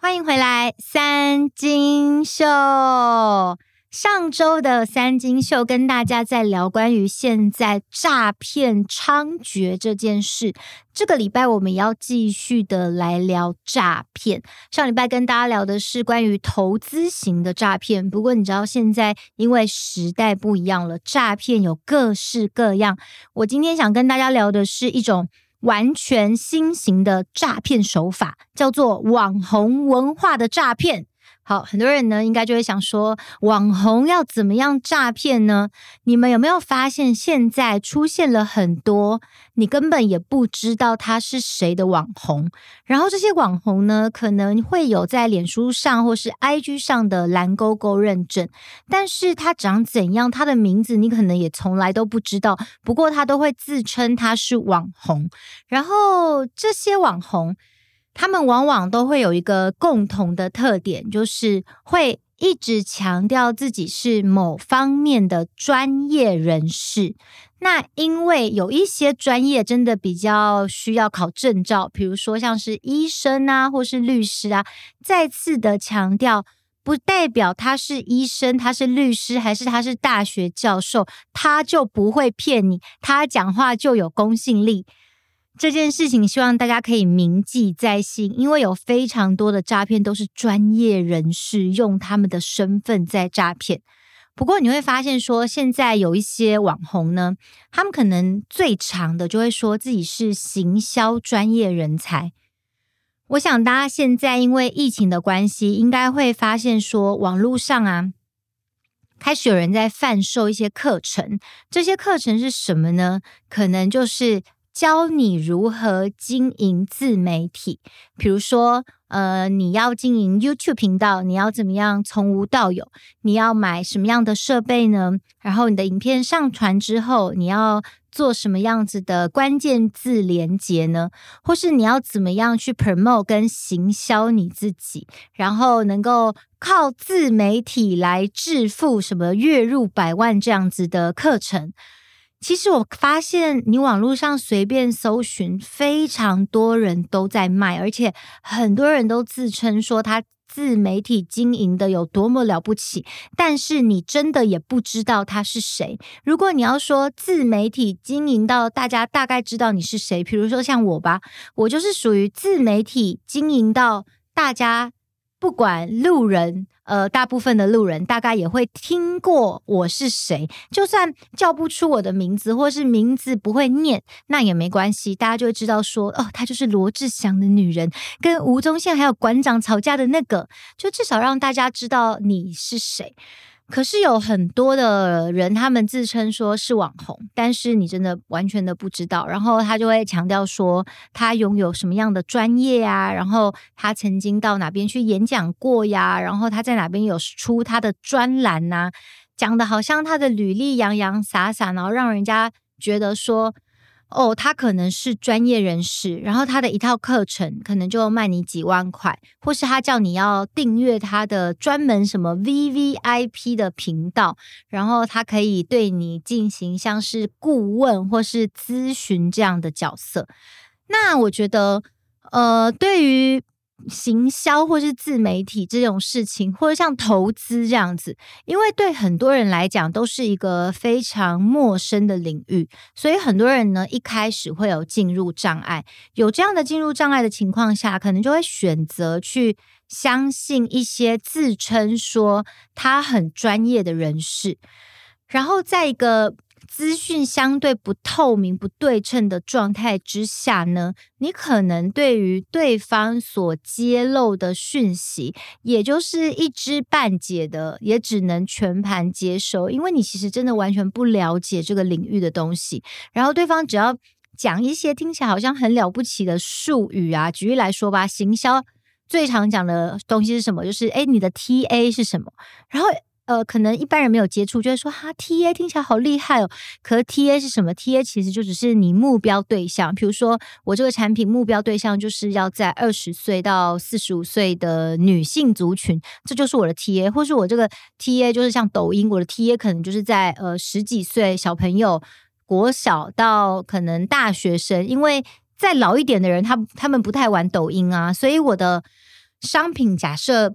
欢迎回来，三金秀。上周的三金秀跟大家在聊关于现在诈骗猖獗这件事。这个礼拜我们要继续的来聊诈骗。上礼拜跟大家聊的是关于投资型的诈骗，不过你知道现在因为时代不一样了，诈骗有各式各样。我今天想跟大家聊的是一种完全新型的诈骗手法，叫做网红文化的诈骗。好，很多人呢，应该就会想说，网红要怎么样诈骗呢？你们有没有发现，现在出现了很多你根本也不知道他是谁的网红？然后这些网红呢，可能会有在脸书上或是 IG 上的蓝勾勾认证，但是他长怎样，他的名字你可能也从来都不知道。不过他都会自称他是网红，然后这些网红。他们往往都会有一个共同的特点，就是会一直强调自己是某方面的专业人士。那因为有一些专业真的比较需要考证照，比如说像是医生啊，或是律师啊。再次的强调，不代表他是医生，他是律师，还是他是大学教授，他就不会骗你，他讲话就有公信力。这件事情希望大家可以铭记在心，因为有非常多的诈骗都是专业人士用他们的身份在诈骗。不过你会发现说，现在有一些网红呢，他们可能最长的就会说自己是行销专业人才。我想大家现在因为疫情的关系，应该会发现说，网络上啊，开始有人在贩售一些课程。这些课程是什么呢？可能就是。教你如何经营自媒体，比如说，呃，你要经营 YouTube 频道，你要怎么样从无到有？你要买什么样的设备呢？然后你的影片上传之后，你要做什么样子的关键字连接呢？或是你要怎么样去 promote 跟行销你自己，然后能够靠自媒体来致富，什么月入百万这样子的课程？其实我发现，你网络上随便搜寻，非常多人都在卖，而且很多人都自称说他自媒体经营的有多么了不起，但是你真的也不知道他是谁。如果你要说自媒体经营到大家大概知道你是谁，比如说像我吧，我就是属于自媒体经营到大家。不管路人，呃，大部分的路人大概也会听过我是谁，就算叫不出我的名字，或是名字不会念，那也没关系，大家就会知道说，哦，她就是罗志祥的女人，跟吴宗宪还有馆长吵架的那个，就至少让大家知道你是谁。可是有很多的人，他们自称说是网红，但是你真的完全的不知道。然后他就会强调说他拥有什么样的专业啊，然后他曾经到哪边去演讲过呀，然后他在哪边有出他的专栏呐，讲的好像他的履历洋洋洒洒，然后让人家觉得说。哦，他可能是专业人士，然后他的一套课程可能就卖你几万块，或是他叫你要订阅他的专门什么 VVIP 的频道，然后他可以对你进行像是顾问或是咨询这样的角色。那我觉得，呃，对于。行销或是自媒体这种事情，或者像投资这样子，因为对很多人来讲都是一个非常陌生的领域，所以很多人呢一开始会有进入障碍。有这样的进入障碍的情况下，可能就会选择去相信一些自称说他很专业的人士，然后在一个。资讯相对不透明、不对称的状态之下呢，你可能对于对方所揭露的讯息，也就是一知半解的，也只能全盘接收，因为你其实真的完全不了解这个领域的东西。然后对方只要讲一些听起来好像很了不起的术语啊，举例来说吧，行销最常讲的东西是什么？就是诶，你的 TA 是什么？然后。呃，可能一般人没有接触，就会说哈，TA 听起来好厉害哦。可 TA 是什么？TA 其实就只是你目标对象。比如说，我这个产品目标对象就是要在二十岁到四十五岁的女性族群，这就是我的 TA。或是我这个 TA 就是像抖音，我的 TA 可能就是在呃十几岁小朋友，国小到可能大学生。因为再老一点的人，他他们不太玩抖音啊，所以我的。商品假设。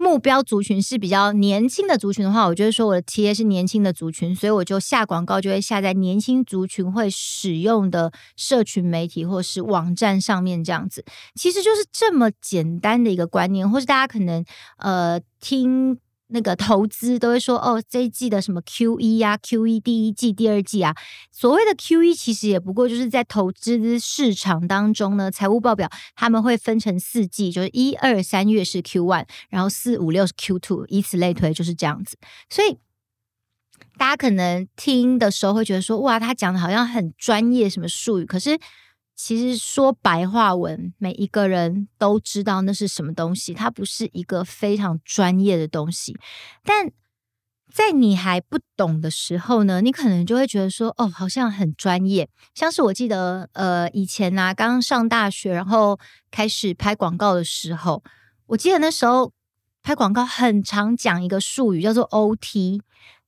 目标族群是比较年轻的族群的话，我觉得说我的 TA 是年轻的族群，所以我就下广告就会下在年轻族群会使用的社群媒体或是网站上面，这样子，其实就是这么简单的一个观念，或是大家可能呃听。那个投资都会说哦，这一季的什么 Q 一、啊、，Q 一第一季、第二季啊，所谓的 Q 一其实也不过就是在投资市场当中呢，财务报表他们会分成四季，就是一二三月是 Q one，然后四五六是 Q two，以此类推，就是这样子。所以大家可能听的时候会觉得说，哇，他讲的好像很专业，什么术语，可是。其实说白话文，每一个人都知道那是什么东西，它不是一个非常专业的东西。但在你还不懂的时候呢，你可能就会觉得说，哦，好像很专业。像是我记得，呃，以前呢、啊，刚上大学，然后开始拍广告的时候，我记得那时候拍广告很常讲一个术语，叫做 OT。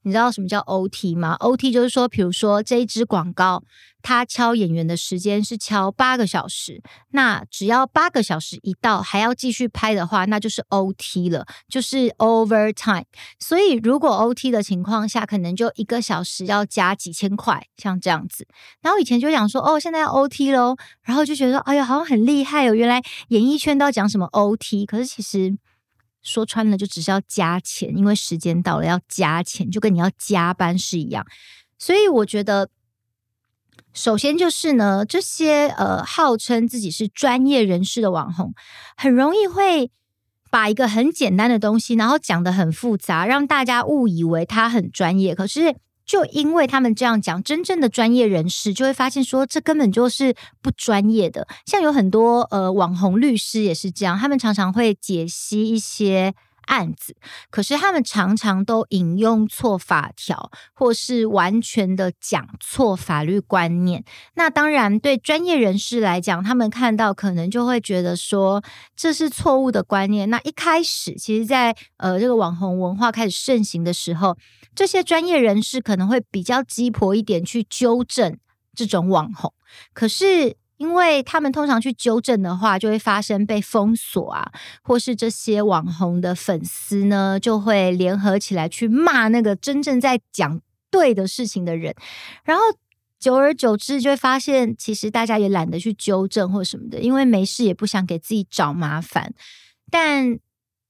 你知道什么叫 OT 吗？OT 就是说，比如说这一支广告，它敲演员的时间是敲八个小时，那只要八个小时一到，还要继续拍的话，那就是 OT 了，就是 overtime。所以如果 OT 的情况下，可能就一个小时要加几千块，像这样子。然后以前就想说，哦，现在要 OT 喽，然后就觉得，哎呀，好像很厉害哦，原来演艺圈都要讲什么 OT，可是其实。说穿了，就只是要加钱，因为时间到了要加钱，就跟你要加班是一样。所以我觉得，首先就是呢，这些呃号称自己是专业人士的网红，很容易会把一个很简单的东西，然后讲得很复杂，让大家误以为他很专业。可是。就因为他们这样讲，真正的专业人士就会发现说，这根本就是不专业的。像有很多呃网红律师也是这样，他们常常会解析一些案子，可是他们常常都引用错法条，或是完全的讲错法律观念。那当然，对专业人士来讲，他们看到可能就会觉得说这是错误的观念。那一开始，其实在，呃这个网红文化开始盛行的时候，这些专业人士可能会比较鸡婆一点去纠正这种网红。可是，因为他们通常去纠正的话，就会发生被封锁啊，或是这些网红的粉丝呢，就会联合起来去骂那个真正在讲对的事情的人，然后久而久之就会发现，其实大家也懒得去纠正或什么的，因为没事也不想给自己找麻烦，但。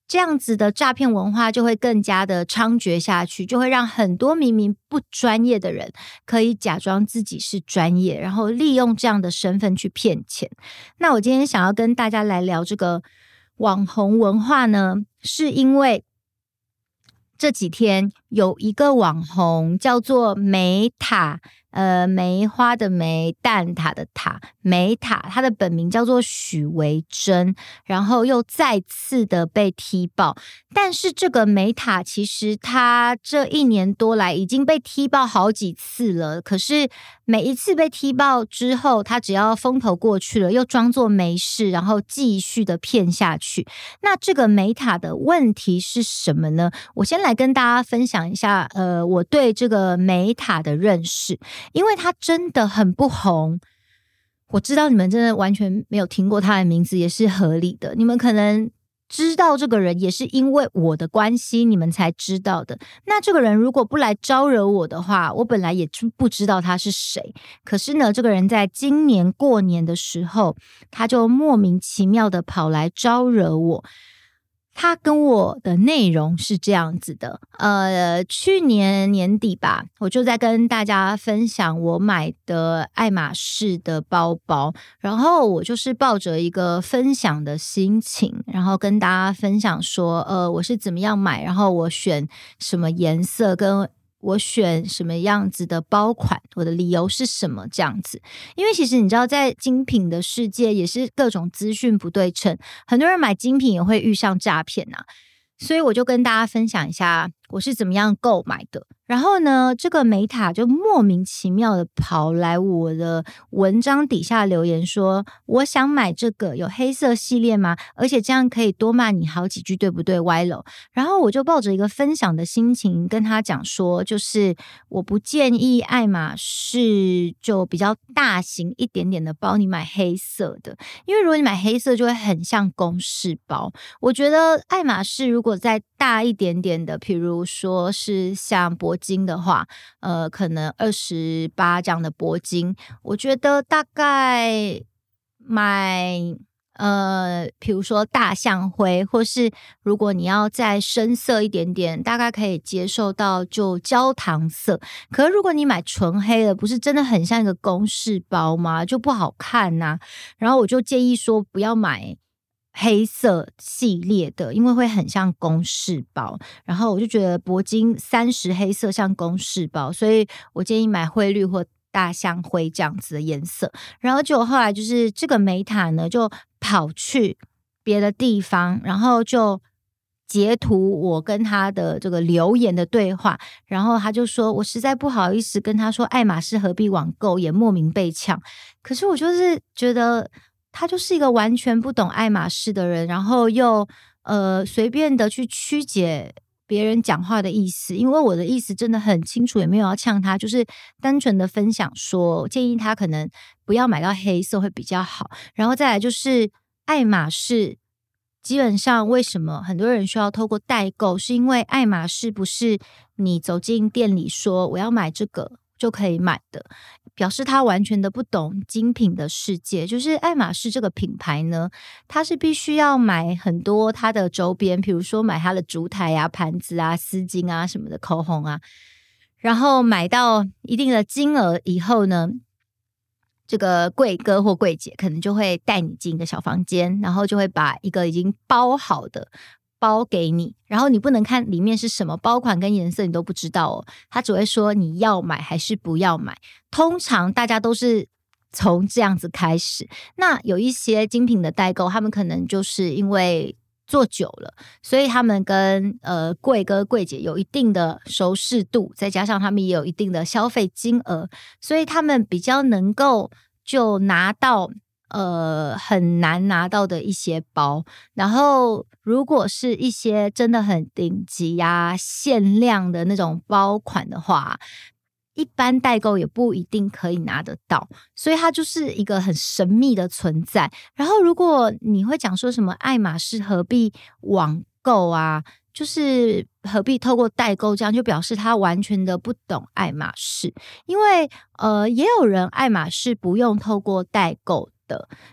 这样子的诈骗文化就会更加的猖獗下去，就会让很多明明不专业的人可以假装自己是专业，然后利用这样的身份去骗钱。那我今天想要跟大家来聊这个网红文化呢，是因为这几天有一个网红叫做梅塔。呃，梅花的梅，蛋塔的塔，梅塔，他的本名叫做许维珍，然后又再次的被踢爆。但是这个梅塔其实他这一年多来已经被踢爆好几次了，可是每一次被踢爆之后，他只要风头过去了，又装作没事，然后继续的骗下去。那这个梅塔的问题是什么呢？我先来跟大家分享一下，呃，我对这个梅塔的认识。因为他真的很不红，我知道你们真的完全没有听过他的名字，也是合理的。你们可能知道这个人，也是因为我的关系，你们才知道的。那这个人如果不来招惹我的话，我本来也不知道他是谁。可是呢，这个人在今年过年的时候，他就莫名其妙的跑来招惹我。他跟我的内容是这样子的，呃，去年年底吧，我就在跟大家分享我买的爱马仕的包包，然后我就是抱着一个分享的心情，然后跟大家分享说，呃，我是怎么样买，然后我选什么颜色跟。我选什么样子的包款，我的理由是什么？这样子，因为其实你知道，在精品的世界也是各种资讯不对称，很多人买精品也会遇上诈骗呐。所以我就跟大家分享一下我是怎么样购买的。然后呢，这个梅塔就莫名其妙的跑来我的文章底下留言说：“我想买这个，有黑色系列吗？而且这样可以多骂你好几句，对不对？”歪楼。然后我就抱着一个分享的心情跟他讲说：“就是我不建议爱马仕就比较大型一点点的包，你买黑色的，因为如果你买黑色就会很像公事包。我觉得爱马仕如果再大一点点的，譬如说是像铂金的话，呃，可能二十八这样的铂金，我觉得大概买呃，比如说大象灰，或是如果你要再深色一点点，大概可以接受到就焦糖色。可是如果你买纯黑的，不是真的很像一个公事包吗？就不好看呐、然后我就建议说不要买。黑色系列的，因为会很像公式包，然后我就觉得铂金三十黑色像公式包，所以我建议买灰绿或大象灰这样子的颜色。然后就后来就是这个梅塔呢，就跑去别的地方，然后就截图我跟他的这个留言的对话，然后他就说我实在不好意思跟他说爱马仕何必网购，也莫名被抢。可是我就是觉得。他就是一个完全不懂爱马仕的人，然后又呃随便的去曲解别人讲话的意思，因为我的意思真的很清楚，也没有要呛他，就是单纯的分享说，建议他可能不要买到黑色会比较好。然后再来就是爱马仕，基本上为什么很多人需要透过代购，是因为爱马仕不是你走进店里说我要买这个就可以买的。表示他完全的不懂精品的世界，就是爱马仕这个品牌呢，他是必须要买很多它的周边，比如说买它的烛台啊、盘子啊、丝巾啊什么的、口红啊，然后买到一定的金额以后呢，这个柜哥或柜姐可能就会带你进一个小房间，然后就会把一个已经包好的。包给你，然后你不能看里面是什么包款跟颜色，你都不知道哦。他只会说你要买还是不要买。通常大家都是从这样子开始。那有一些精品的代购，他们可能就是因为做久了，所以他们跟呃柜哥柜姐有一定的熟识度，再加上他们也有一定的消费金额，所以他们比较能够就拿到。呃，很难拿到的一些包，然后如果是一些真的很顶级呀、限量的那种包款的话，一般代购也不一定可以拿得到，所以它就是一个很神秘的存在。然后，如果你会讲说什么爱马仕何必网购啊，就是何必透过代购这样，就表示他完全的不懂爱马仕，因为呃，也有人爱马仕不用透过代购。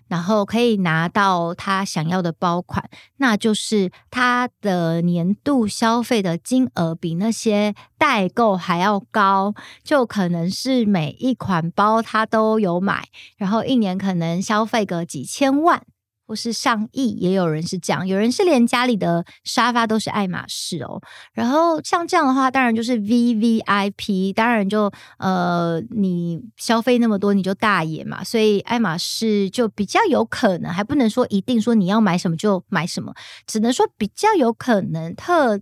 然后可以拿到他想要的包款，那就是他的年度消费的金额比那些代购还要高，就可能是每一款包他都有买，然后一年可能消费个几千万。或是上亿，也有人是这样，有人是连家里的沙发都是爱马仕哦。然后像这样的话，当然就是 VVIP，当然就呃，你消费那么多，你就大爷嘛。所以爱马仕就比较有可能，还不能说一定说你要买什么就买什么，只能说比较有可能特。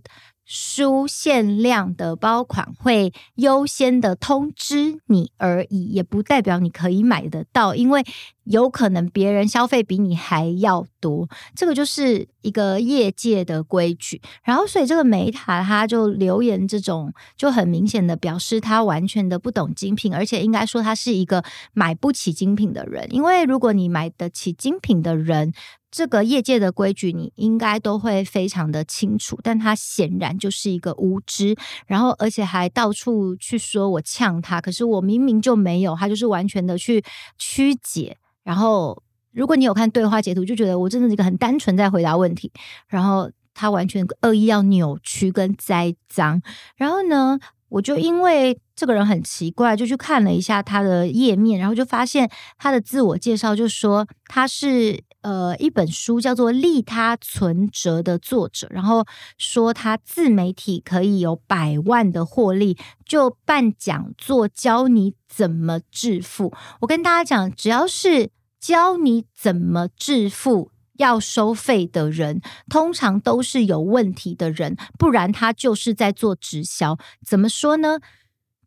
书限量的包款会优先的通知你而已，也不代表你可以买得到，因为有可能别人消费比你还要多，这个就是一个业界的规矩。然后，所以这个梅塔他就留言这种，就很明显的表示他完全的不懂精品，而且应该说他是一个买不起精品的人，因为如果你买得起精品的人。这个业界的规矩，你应该都会非常的清楚，但他显然就是一个无知，然后而且还到处去说我呛他，可是我明明就没有，他就是完全的去曲解。然后如果你有看对话截图，就觉得我真的是一个很单纯在回答问题，然后他完全恶意要扭曲跟栽赃。然后呢，我就因为这个人很奇怪，就去看了一下他的页面，然后就发现他的自我介绍就说他是。呃，一本书叫做《利他存折》的作者，然后说他自媒体可以有百万的获利，就办讲座教你怎么致富。我跟大家讲，只要是教你怎么致富，要收费的人，通常都是有问题的人，不然他就是在做直销。怎么说呢？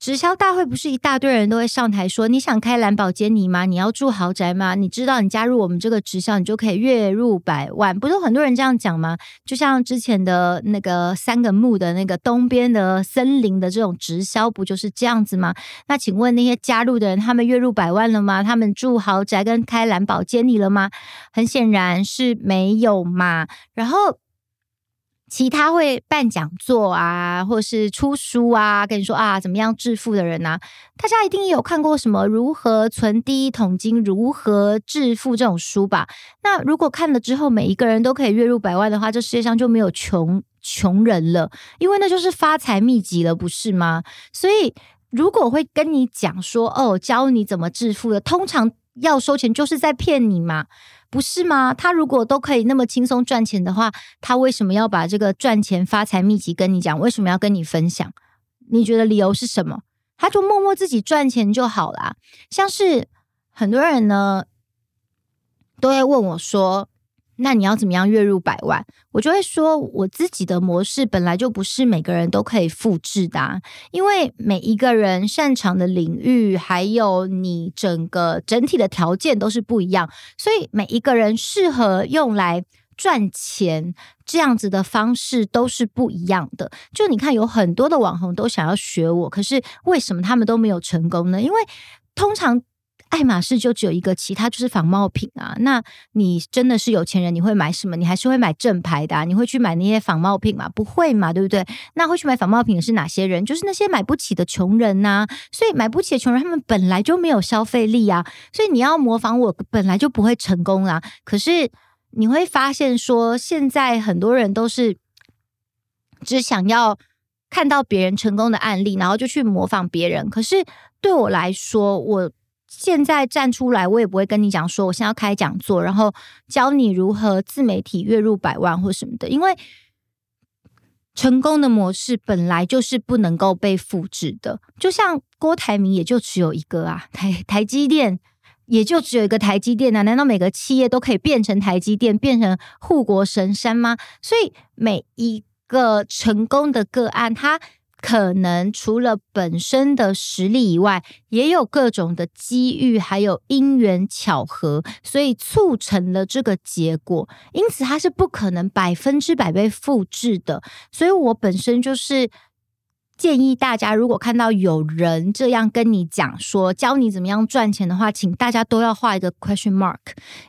直销大会不是一大堆人都会上台说，你想开蓝宝坚尼吗？你要住豪宅吗？你知道你加入我们这个直销，你就可以月入百万，不是很多人这样讲吗？就像之前的那个三个木的那个东边的森林的这种直销，不就是这样子吗？那请问那些加入的人，他们月入百万了吗？他们住豪宅跟开蓝宝坚尼了吗？很显然是没有嘛。然后。其他会办讲座啊，或是出书啊，跟你说啊，怎么样致富的人啊，大家一定有看过什么如何存第一桶金、如何致富这种书吧？那如果看了之后，每一个人都可以月入百万的话，这世界上就没有穷穷人了，因为那就是发财秘籍了，不是吗？所以如果会跟你讲说哦，教你怎么致富的，通常要收钱就是在骗你嘛。不是吗？他如果都可以那么轻松赚钱的话，他为什么要把这个赚钱发财秘籍跟你讲？为什么要跟你分享？你觉得理由是什么？他就默默自己赚钱就好啦。像是很多人呢，都会问我说。那你要怎么样月入百万？我就会说，我自己的模式本来就不是每个人都可以复制的啊，因为每一个人擅长的领域，还有你整个整体的条件都是不一样，所以每一个人适合用来赚钱这样子的方式都是不一样的。就你看，有很多的网红都想要学我，可是为什么他们都没有成功呢？因为通常。爱马仕就只有一个，其他就是仿冒品啊。那你真的是有钱人，你会买什么？你还是会买正牌的啊？你会去买那些仿冒品吗？不会嘛，对不对？那会去买仿冒品的是哪些人？就是那些买不起的穷人呐。所以买不起的穷人，他们本来就没有消费力啊。所以你要模仿我，本来就不会成功啊。可是你会发现说，现在很多人都是只想要看到别人成功的案例，然后就去模仿别人。可是对我来说，我。现在站出来，我也不会跟你讲说，我现在要开讲座，然后教你如何自媒体月入百万或什么的。因为成功的模式本来就是不能够被复制的，就像郭台铭也就只有一个啊，台台积电也就只有一个台积电啊，难道每个企业都可以变成台积电，变成护国神山吗？所以每一个成功的个案，它。可能除了本身的实力以外，也有各种的机遇，还有因缘巧合，所以促成了这个结果。因此，它是不可能百分之百被复制的。所以我本身就是建议大家，如果看到有人这样跟你讲说，教你怎么样赚钱的话，请大家都要画一个 question mark，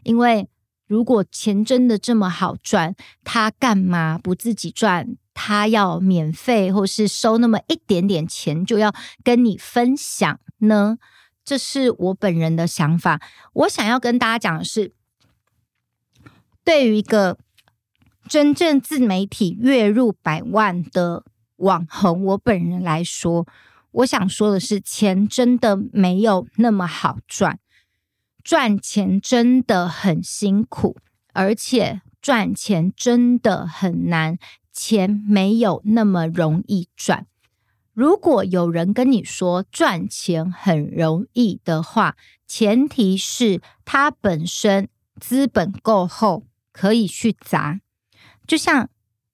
因为如果钱真的这么好赚，他干嘛不自己赚？他要免费或是收那么一点点钱，就要跟你分享呢？这是我本人的想法。我想要跟大家讲的是，对于一个真正自媒体月入百万的网红，我本人来说，我想说的是，钱真的没有那么好赚，赚钱真的很辛苦，而且赚钱真的很难。钱没有那么容易赚。如果有人跟你说赚钱很容易的话，前提是他本身资本够厚，可以去砸。就像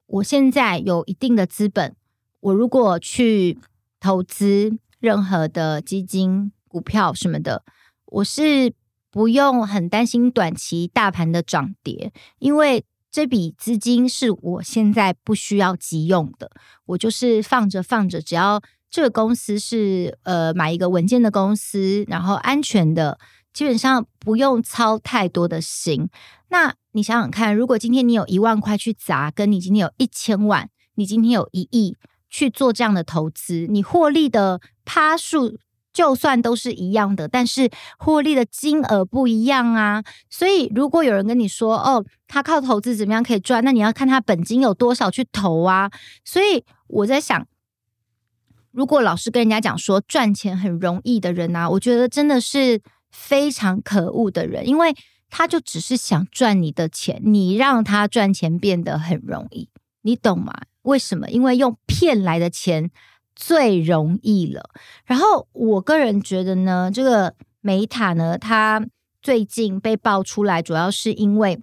我现在有一定的资本，我如果去投资任何的基金、股票什么的，我是不用很担心短期大盘的涨跌，因为。这笔资金是我现在不需要急用的，我就是放着放着，只要这个公司是呃买一个稳健的公司，然后安全的，基本上不用操太多的心。那你想想看，如果今天你有一万块去砸，跟你今天有一千万，你今天有一亿去做这样的投资，你获利的趴数。就算都是一样的，但是获利的金额不一样啊。所以，如果有人跟你说：“哦，他靠投资怎么样可以赚？”那你要看他本金有多少去投啊。所以我在想，如果老是跟人家讲说赚钱很容易的人啊，我觉得真的是非常可恶的人，因为他就只是想赚你的钱，你让他赚钱变得很容易，你懂吗？为什么？因为用骗来的钱。最容易了。然后我个人觉得呢，这个梅塔呢，它最近被爆出来，主要是因为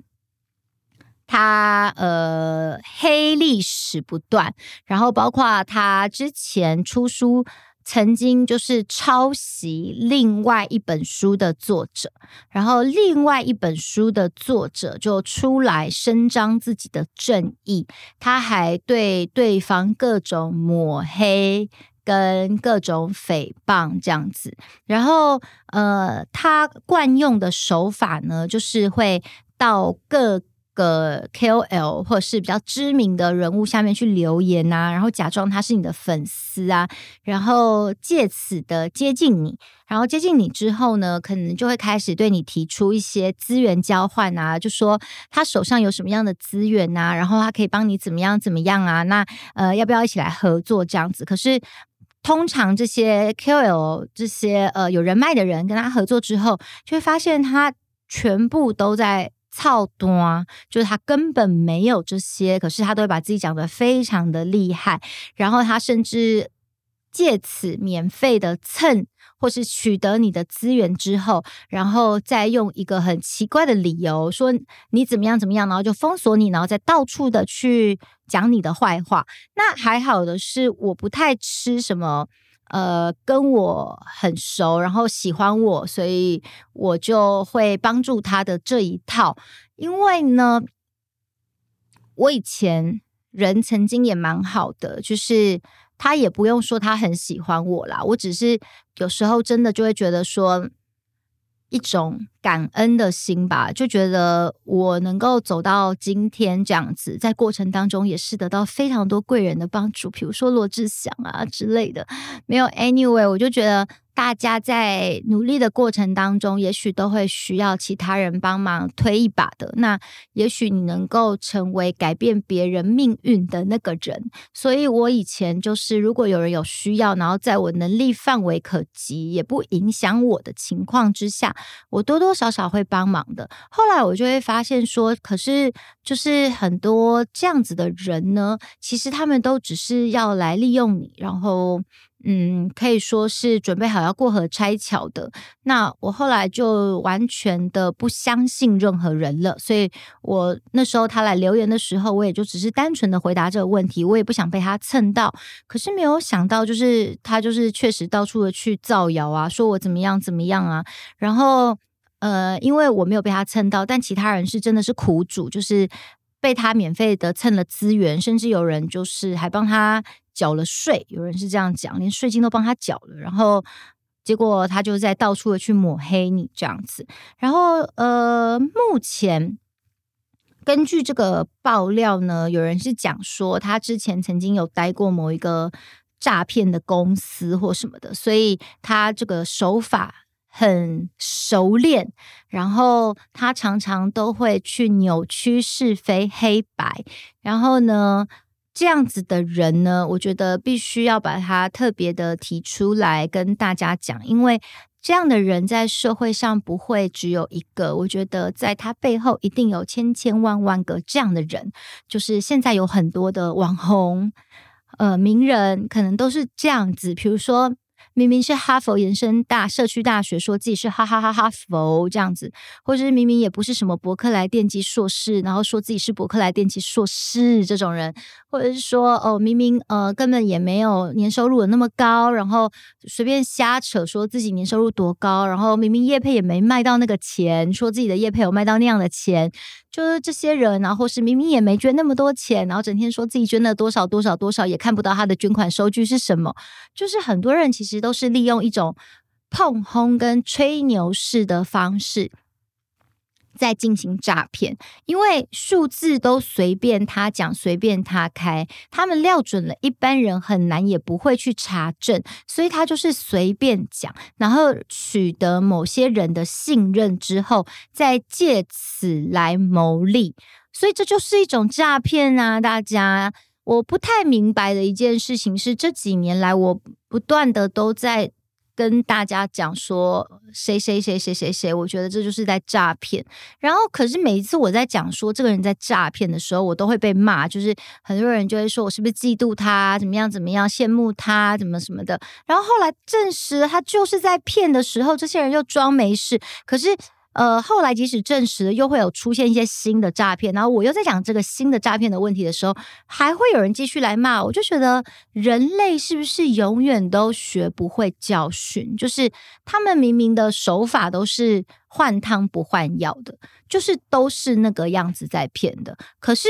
他呃黑历史不断，然后包括他之前出书。曾经就是抄袭另外一本书的作者，然后另外一本书的作者就出来伸张自己的正义，他还对对方各种抹黑跟各种诽谤这样子，然后呃，他惯用的手法呢，就是会到各。个 KOL 或者是比较知名的人物下面去留言啊，然后假装他是你的粉丝啊，然后借此的接近你，然后接近你之后呢，可能就会开始对你提出一些资源交换啊，就说他手上有什么样的资源啊，然后他可以帮你怎么样怎么样啊，那呃要不要一起来合作这样子？可是通常这些 KOL 这些呃有人脉的人跟他合作之后，就会发现他全部都在。操蛋，就是他根本没有这些，可是他都会把自己讲得非常的厉害，然后他甚至借此免费的蹭或是取得你的资源之后，然后再用一个很奇怪的理由说你怎么样怎么样，然后就封锁你，然后再到处的去讲你的坏话。那还好的是，我不太吃什么。呃，跟我很熟，然后喜欢我，所以我就会帮助他的这一套。因为呢，我以前人曾经也蛮好的，就是他也不用说他很喜欢我啦，我只是有时候真的就会觉得说。一种感恩的心吧，就觉得我能够走到今天这样子，在过程当中也是得到非常多贵人的帮助，比如说罗志祥啊之类的。没有，anyway，我就觉得。大家在努力的过程当中，也许都会需要其他人帮忙推一把的。那也许你能够成为改变别人命运的那个人。所以我以前就是，如果有人有需要，然后在我能力范围可及，也不影响我的情况之下，我多多少少会帮忙的。后来我就会发现说，可是就是很多这样子的人呢，其实他们都只是要来利用你，然后。嗯，可以说是准备好要过河拆桥的。那我后来就完全的不相信任何人了，所以我那时候他来留言的时候，我也就只是单纯的回答这个问题，我也不想被他蹭到。可是没有想到，就是他就是确实到处的去造谣啊，说我怎么样怎么样啊。然后呃，因为我没有被他蹭到，但其他人是真的是苦主，就是被他免费的蹭了资源，甚至有人就是还帮他。缴了税，有人是这样讲，连税金都帮他缴了，然后结果他就在到处的去抹黑你这样子，然后呃，目前根据这个爆料呢，有人是讲说他之前曾经有待过某一个诈骗的公司或什么的，所以他这个手法很熟练，然后他常常都会去扭曲是非黑白，然后呢。这样子的人呢，我觉得必须要把他特别的提出来跟大家讲，因为这样的人在社会上不会只有一个，我觉得在他背后一定有千千万万个这样的人，就是现在有很多的网红、呃名人，可能都是这样子，比如说。明明是哈佛延伸大社区大学，说自己是哈哈哈哈佛这样子，或者是明明也不是什么伯克莱电机硕士，然后说自己是伯克莱电机硕士这种人，或者是说哦，明明呃根本也没有年收入有那么高，然后随便瞎扯说自己年收入多高，然后明明业配也没卖到那个钱，说自己的业配有卖到那样的钱。就是这些人，然后是明明也没捐那么多钱，然后整天说自己捐了多少多少多少，也看不到他的捐款收据是什么。就是很多人其实都是利用一种碰轰跟吹牛式的方式。在进行诈骗，因为数字都随便他讲，随便他开，他们料准了一般人很难也不会去查证，所以他就是随便讲，然后取得某些人的信任之后，再借此来牟利，所以这就是一种诈骗啊！大家，我不太明白的一件事情是，这几年来我不断的都在。跟大家讲说谁谁谁谁谁谁，我觉得这就是在诈骗。然后，可是每一次我在讲说这个人在诈骗的时候，我都会被骂，就是很多人就会说我是不是嫉妒他，怎么样怎么样，羡慕他，怎么什么的。然后后来证实他就是在骗的时候，这些人又装没事。可是呃，后来即使证实了，又会有出现一些新的诈骗，然后我又在讲这个新的诈骗的问题的时候，还会有人继续来骂，我就觉得人类是不是永远都学不会教训？就是他们明明的手法都是换汤不换药的，就是都是那个样子在骗的，可是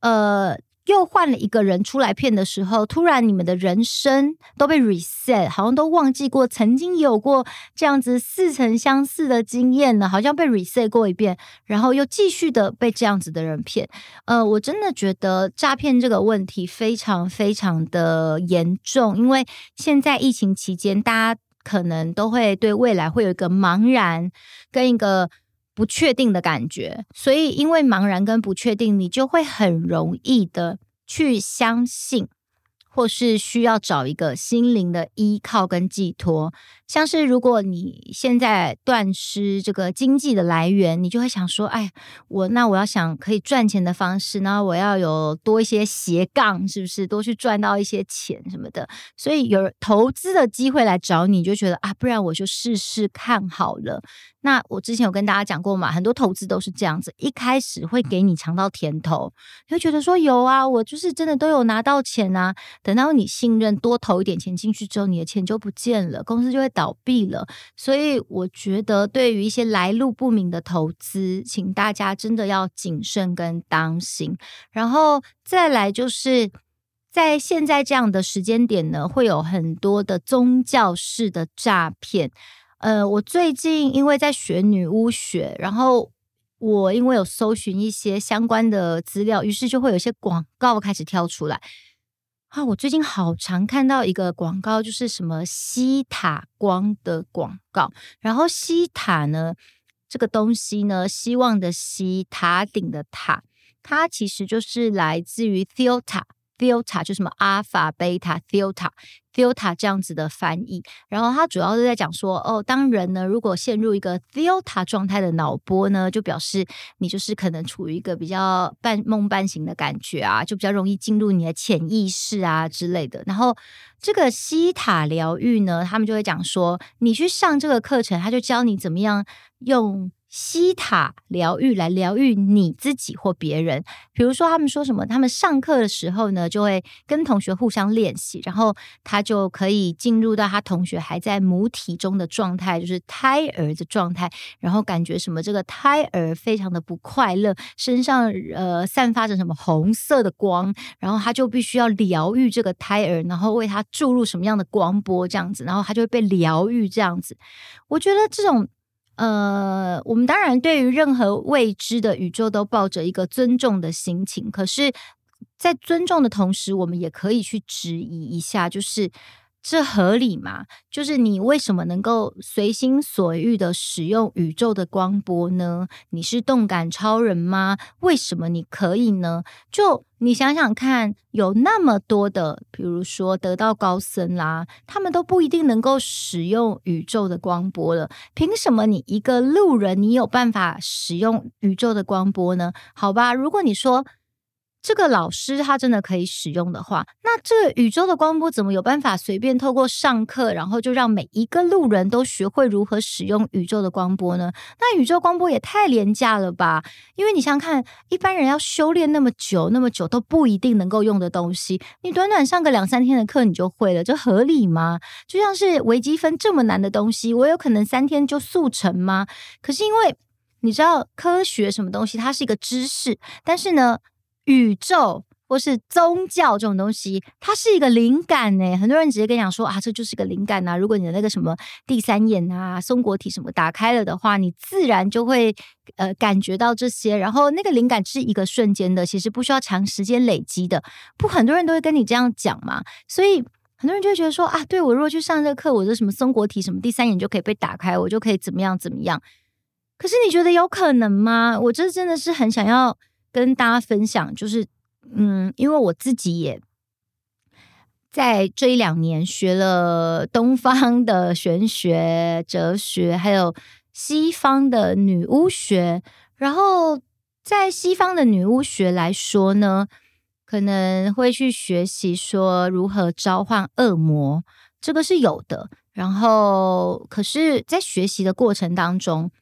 呃。又换了一个人出来骗的时候，突然你们的人生都被 reset，好像都忘记过曾经有过这样子似曾相似的经验呢，好像被 reset 过一遍，然后又继续的被这样子的人骗。呃，我真的觉得诈骗这个问题非常非常的严重，因为现在疫情期间，大家可能都会对未来会有一个茫然跟一个。不确定的感觉，所以因为茫然跟不确定，你就会很容易的去相信。或是需要找一个心灵的依靠跟寄托，像是如果你现在断失这个经济的来源，你就会想说：“哎，我那我要想可以赚钱的方式，那我要有多一些斜杠，是不是多去赚到一些钱什么的？”所以有投资的机会来找你，就觉得啊，不然我就试试看好了。那我之前有跟大家讲过嘛，很多投资都是这样子，一开始会给你尝到甜头，你会觉得说有啊，我就是真的都有拿到钱啊。等到你信任，多投一点钱进去之后，你的钱就不见了，公司就会倒倒闭了。所以我觉得，对于一些来路不明的投资，请大家真的要谨慎跟当心。然后再来就是在现在这样的时间点呢，会有很多的宗教式的诈骗。呃，我最近因为在学女巫学，然后我因为有搜寻一些相关的资料，于是就会有一些广告开始跳出来。啊，我最近好常看到一个广告，就是什么西塔光的广告。然后西塔呢，这个东西呢，希望的希，塔顶的塔，它其实就是来自于 Theta。Theta 就什么阿法、贝塔、Theta、Theta 这样子的翻译，然后它主要是在讲说，哦，当人呢如果陷入一个 Theta 状态的脑波呢，就表示你就是可能处于一个比较半梦半醒的感觉啊，就比较容易进入你的潜意识啊之类的。然后这个西塔疗愈呢，他们就会讲说，你去上这个课程，他就教你怎么样用。西塔疗愈来疗愈你自己或别人，比如说他们说什么，他们上课的时候呢，就会跟同学互相练习，然后他就可以进入到他同学还在母体中的状态，就是胎儿的状态，然后感觉什么这个胎儿非常的不快乐，身上呃散发着什么红色的光，然后他就必须要疗愈这个胎儿，然后为他注入什么样的光波这样子，然后他就会被疗愈这样子。我觉得这种。呃，我们当然对于任何未知的宇宙都抱着一个尊重的心情，可是，在尊重的同时，我们也可以去质疑一下，就是。这合理吗？就是你为什么能够随心所欲的使用宇宙的光波呢？你是动感超人吗？为什么你可以呢？就你想想看，有那么多的，比如说得道高僧啦，他们都不一定能够使用宇宙的光波了。凭什么你一个路人，你有办法使用宇宙的光波呢？好吧，如果你说。这个老师他真的可以使用的话，那这个宇宙的光波怎么有办法随便透过上课，然后就让每一个路人都学会如何使用宇宙的光波呢？那宇宙光波也太廉价了吧？因为你想想看，一般人要修炼那么久、那么久都不一定能够用的东西，你短短上个两三天的课你就会了，这合理吗？就像是微积分这么难的东西，我有可能三天就速成吗？可是因为你知道科学什么东西，它是一个知识，但是呢。宇宙或是宗教这种东西，它是一个灵感呢。很多人直接跟你讲说啊，这就是一个灵感呐。如果你的那个什么第三眼啊、松果体什么打开了的话，你自然就会呃感觉到这些。然后那个灵感是一个瞬间的，其实不需要长时间累积的。不，很多人都会跟你这样讲嘛。所以很多人就会觉得说啊，对，我如果去上这个课，我的什么松果体、什么第三眼就可以被打开，我就可以怎么样怎么样。可是你觉得有可能吗？我这真的是很想要。跟大家分享，就是，嗯，因为我自己也在这一两年学了东方的玄学、哲学，还有西方的女巫学。然后，在西方的女巫学来说呢，可能会去学习说如何召唤恶魔，这个是有的。然后，可是，在学习的过程当中，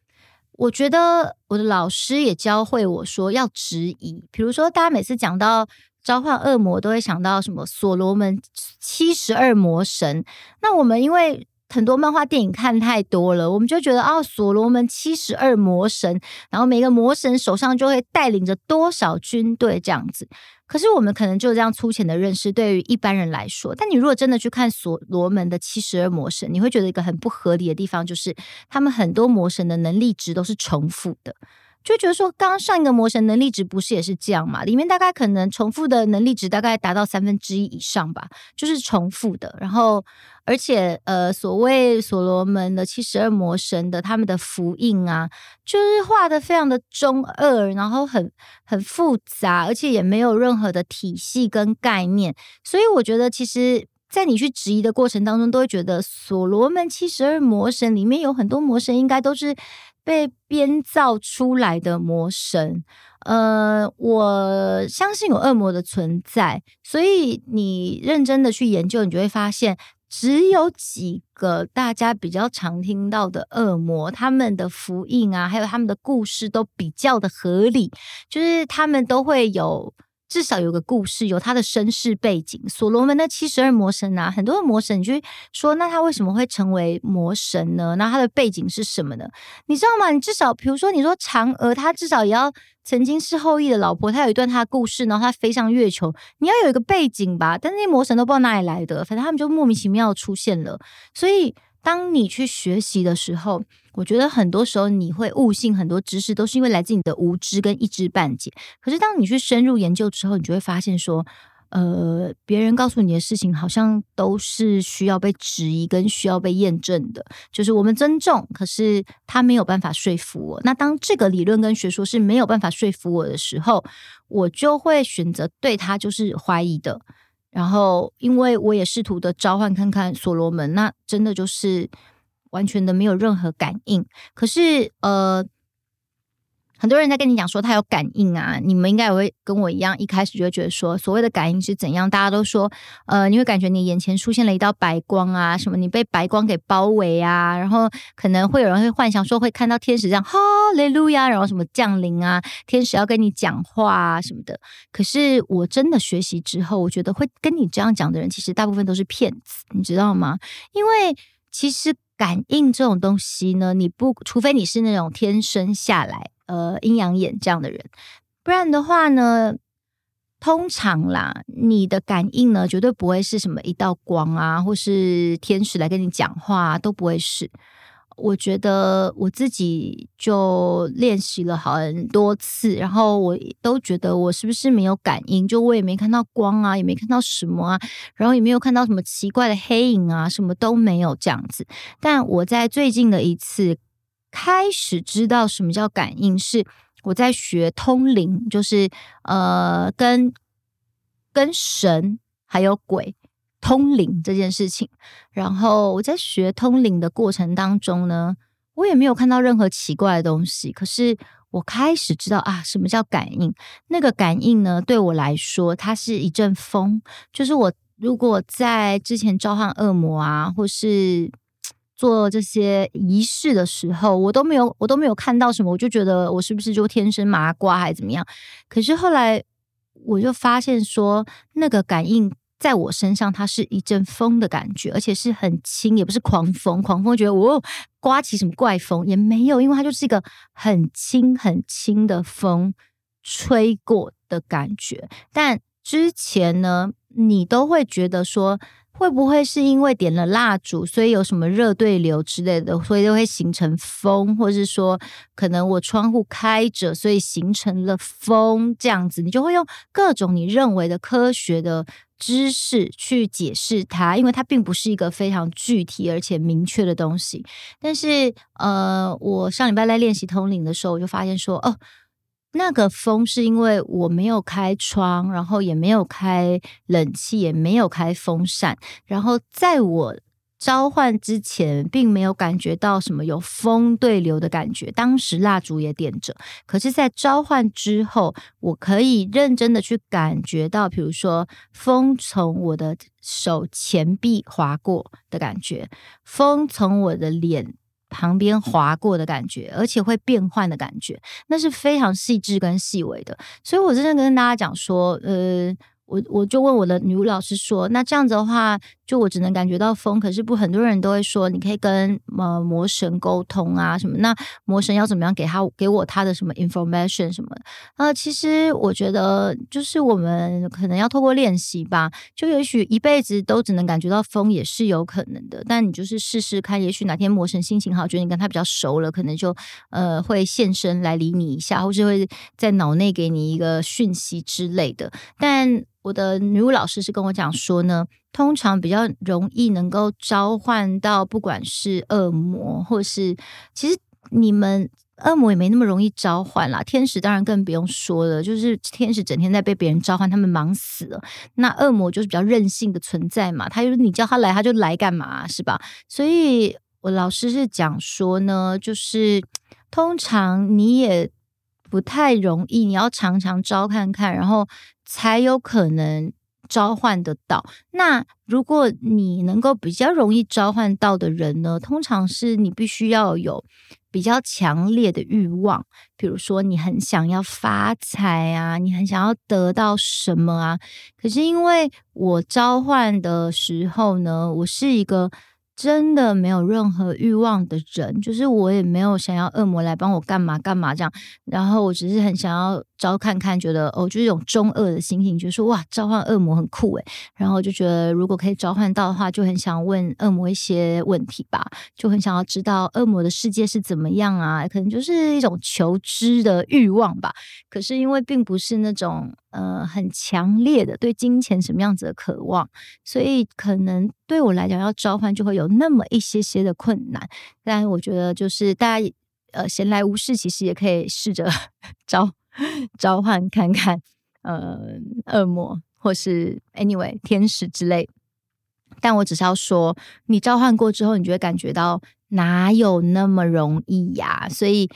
我觉得我的老师也教会我说要质疑，比如说大家每次讲到召唤恶魔，都会想到什么所罗门七十二魔神。那我们因为很多漫画电影看太多了，我们就觉得哦，所罗门七十二魔神，然后每个魔神手上就会带领着多少军队这样子。可是我们可能就这样粗浅的认识，对于一般人来说，但你如果真的去看所罗门的七十二魔神，你会觉得一个很不合理的地方，就是他们很多魔神的能力值都是重复的。就觉得说，刚上一个魔神能力值不是也是这样嘛？里面大概可能重复的能力值大概达到三分之一以上吧，就是重复的。然后，而且呃，所谓所罗门的七十二魔神的他们的符印啊，就是画的非常的中二，然后很很复杂，而且也没有任何的体系跟概念。所以我觉得，其实，在你去质疑的过程当中，都会觉得所罗门七十二魔神里面有很多魔神应该都是。被编造出来的魔神，呃，我相信有恶魔的存在，所以你认真的去研究，你就会发现，只有几个大家比较常听到的恶魔，他们的福音啊，还有他们的故事都比较的合理，就是他们都会有。至少有个故事，有他的身世背景。所罗门的七十二魔神啊，很多的魔神，你就说，那他为什么会成为魔神呢？那他的背景是什么呢？你知道吗？你至少，比如说，你说嫦娥，他至少也要曾经是后羿的老婆，他有一段他的故事，然后他飞上月球，你要有一个背景吧？但那些魔神都不知道哪里来的，反正他们就莫名其妙出现了。所以，当你去学习的时候，我觉得很多时候你会误信很多知识，都是因为来自你的无知跟一知半解。可是当你去深入研究之后，你就会发现说，呃，别人告诉你的事情好像都是需要被质疑跟需要被验证的。就是我们尊重，可是他没有办法说服我。那当这个理论跟学说是没有办法说服我的时候，我就会选择对他就是怀疑的。然后，因为我也试图的召唤看看所罗门，那真的就是。完全的没有任何感应，可是呃，很多人在跟你讲说他有感应啊，你们应该也会跟我一样，一开始就会觉得说所谓的感应是怎样？大家都说呃，你会感觉你眼前出现了一道白光啊，什么你被白光给包围啊，然后可能会有人会幻想说会看到天使这样哈利路亚，然后什么降临啊，天使要跟你讲话啊什么的。可是我真的学习之后，我觉得会跟你这样讲的人，其实大部分都是骗子，你知道吗？因为其实。感应这种东西呢，你不除非你是那种天生下来呃阴阳眼这样的人，不然的话呢，通常啦，你的感应呢绝对不会是什么一道光啊，或是天使来跟你讲话，都不会是。我觉得我自己就练习了很多次，然后我都觉得我是不是没有感应？就我也没看到光啊，也没看到什么啊，然后也没有看到什么奇怪的黑影啊，什么都没有这样子。但我在最近的一次开始知道什么叫感应，是我在学通灵，就是呃，跟跟神还有鬼。通灵这件事情，然后我在学通灵的过程当中呢，我也没有看到任何奇怪的东西。可是我开始知道啊，什么叫感应？那个感应呢，对我来说，它是一阵风。就是我如果在之前召唤恶魔啊，或是做这些仪式的时候，我都没有，我都没有看到什么，我就觉得我是不是就天生麻瓜还是怎么样？可是后来我就发现说，那个感应。在我身上，它是一阵风的感觉，而且是很轻，也不是狂风。狂风觉得我刮起什么怪风也没有，因为它就是一个很轻很轻的风吹过的感觉。但之前呢，你都会觉得说，会不会是因为点了蜡烛，所以有什么热对流之类的，所以就会形成风，或是说，可能我窗户开着，所以形成了风这样子，你就会用各种你认为的科学的。知识去解释它，因为它并不是一个非常具体而且明确的东西。但是，呃，我上礼拜在练习通灵的时候，我就发现说，哦，那个风是因为我没有开窗，然后也没有开冷气，也没有开风扇，然后在我。召唤之前并没有感觉到什么有风对流的感觉，当时蜡烛也点着。可是，在召唤之后，我可以认真的去感觉到，比如说风从我的手前臂划过的感觉，风从我的脸旁边划过的感觉，而且会变换的感觉，那是非常细致跟细微的。所以我真的跟大家讲说，呃。我我就问我的女巫老师说，那这样子的话，就我只能感觉到风，可是不很多人都会说，你可以跟呃魔神沟通啊什么？那魔神要怎么样给他给我他的什么 information 什么？呃，其实我觉得就是我们可能要透过练习吧，就也许一辈子都只能感觉到风也是有可能的。但你就是试试看，也许哪天魔神心情好，觉得你跟他比较熟了，可能就呃会现身来理你一下，或是会在脑内给你一个讯息之类的。但我的女巫老师是跟我讲说呢，通常比较容易能够召唤到，不管是恶魔，或是其实你们恶魔也没那么容易召唤啦。天使当然更不用说了，就是天使整天在被别人召唤，他们忙死了。那恶魔就是比较任性的存在嘛，他就是你叫他来，他就来干嘛，是吧？所以我老师是讲说呢，就是通常你也不太容易，你要常常召看看，然后。才有可能召唤得到。那如果你能够比较容易召唤到的人呢？通常是你必须要有比较强烈的欲望，比如说你很想要发财啊，你很想要得到什么啊。可是因为我召唤的时候呢，我是一个。真的没有任何欲望的人，就是我也没有想要恶魔来帮我干嘛干嘛这样，然后我只是很想要招看看，觉得哦，就是一种中二的心情，就是说哇，召唤恶魔很酷诶，然后就觉得如果可以召唤到的话，就很想问恶魔一些问题吧，就很想要知道恶魔的世界是怎么样啊，可能就是一种求知的欲望吧。可是因为并不是那种。呃，很强烈的对金钱什么样子的渴望，所以可能对我来讲要召唤就会有那么一些些的困难。但我觉得就是大家呃闲来无事，其实也可以试着 招 召唤看看，呃，恶魔或是 anyway 天使之类。但我只是要说，你召唤过之后，你就会感觉到哪有那么容易呀？所以。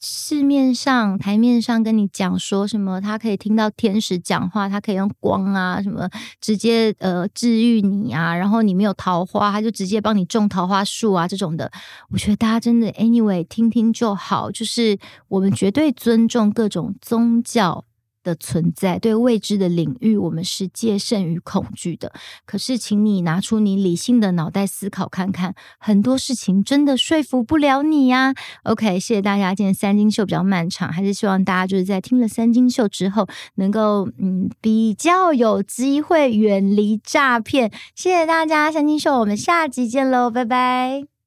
市面上台面上跟你讲说什么，他可以听到天使讲话，他可以用光啊什么直接呃治愈你啊，然后你没有桃花，他就直接帮你种桃花树啊这种的，我觉得大家真的 anyway 听听就好，就是我们绝对尊重各种宗教的存在，对未知的领域，我们是戒慎与恐惧的。可是，请你拿出你理性的脑袋思考看看，很多事情真的说服不了你呀。OK，谢谢大家。今天三金秀比较漫长，还是希望大家就是在听了三金秀之后，能够嗯比较有机会远离诈骗。谢谢大家，三金秀，我们下集见喽，拜拜。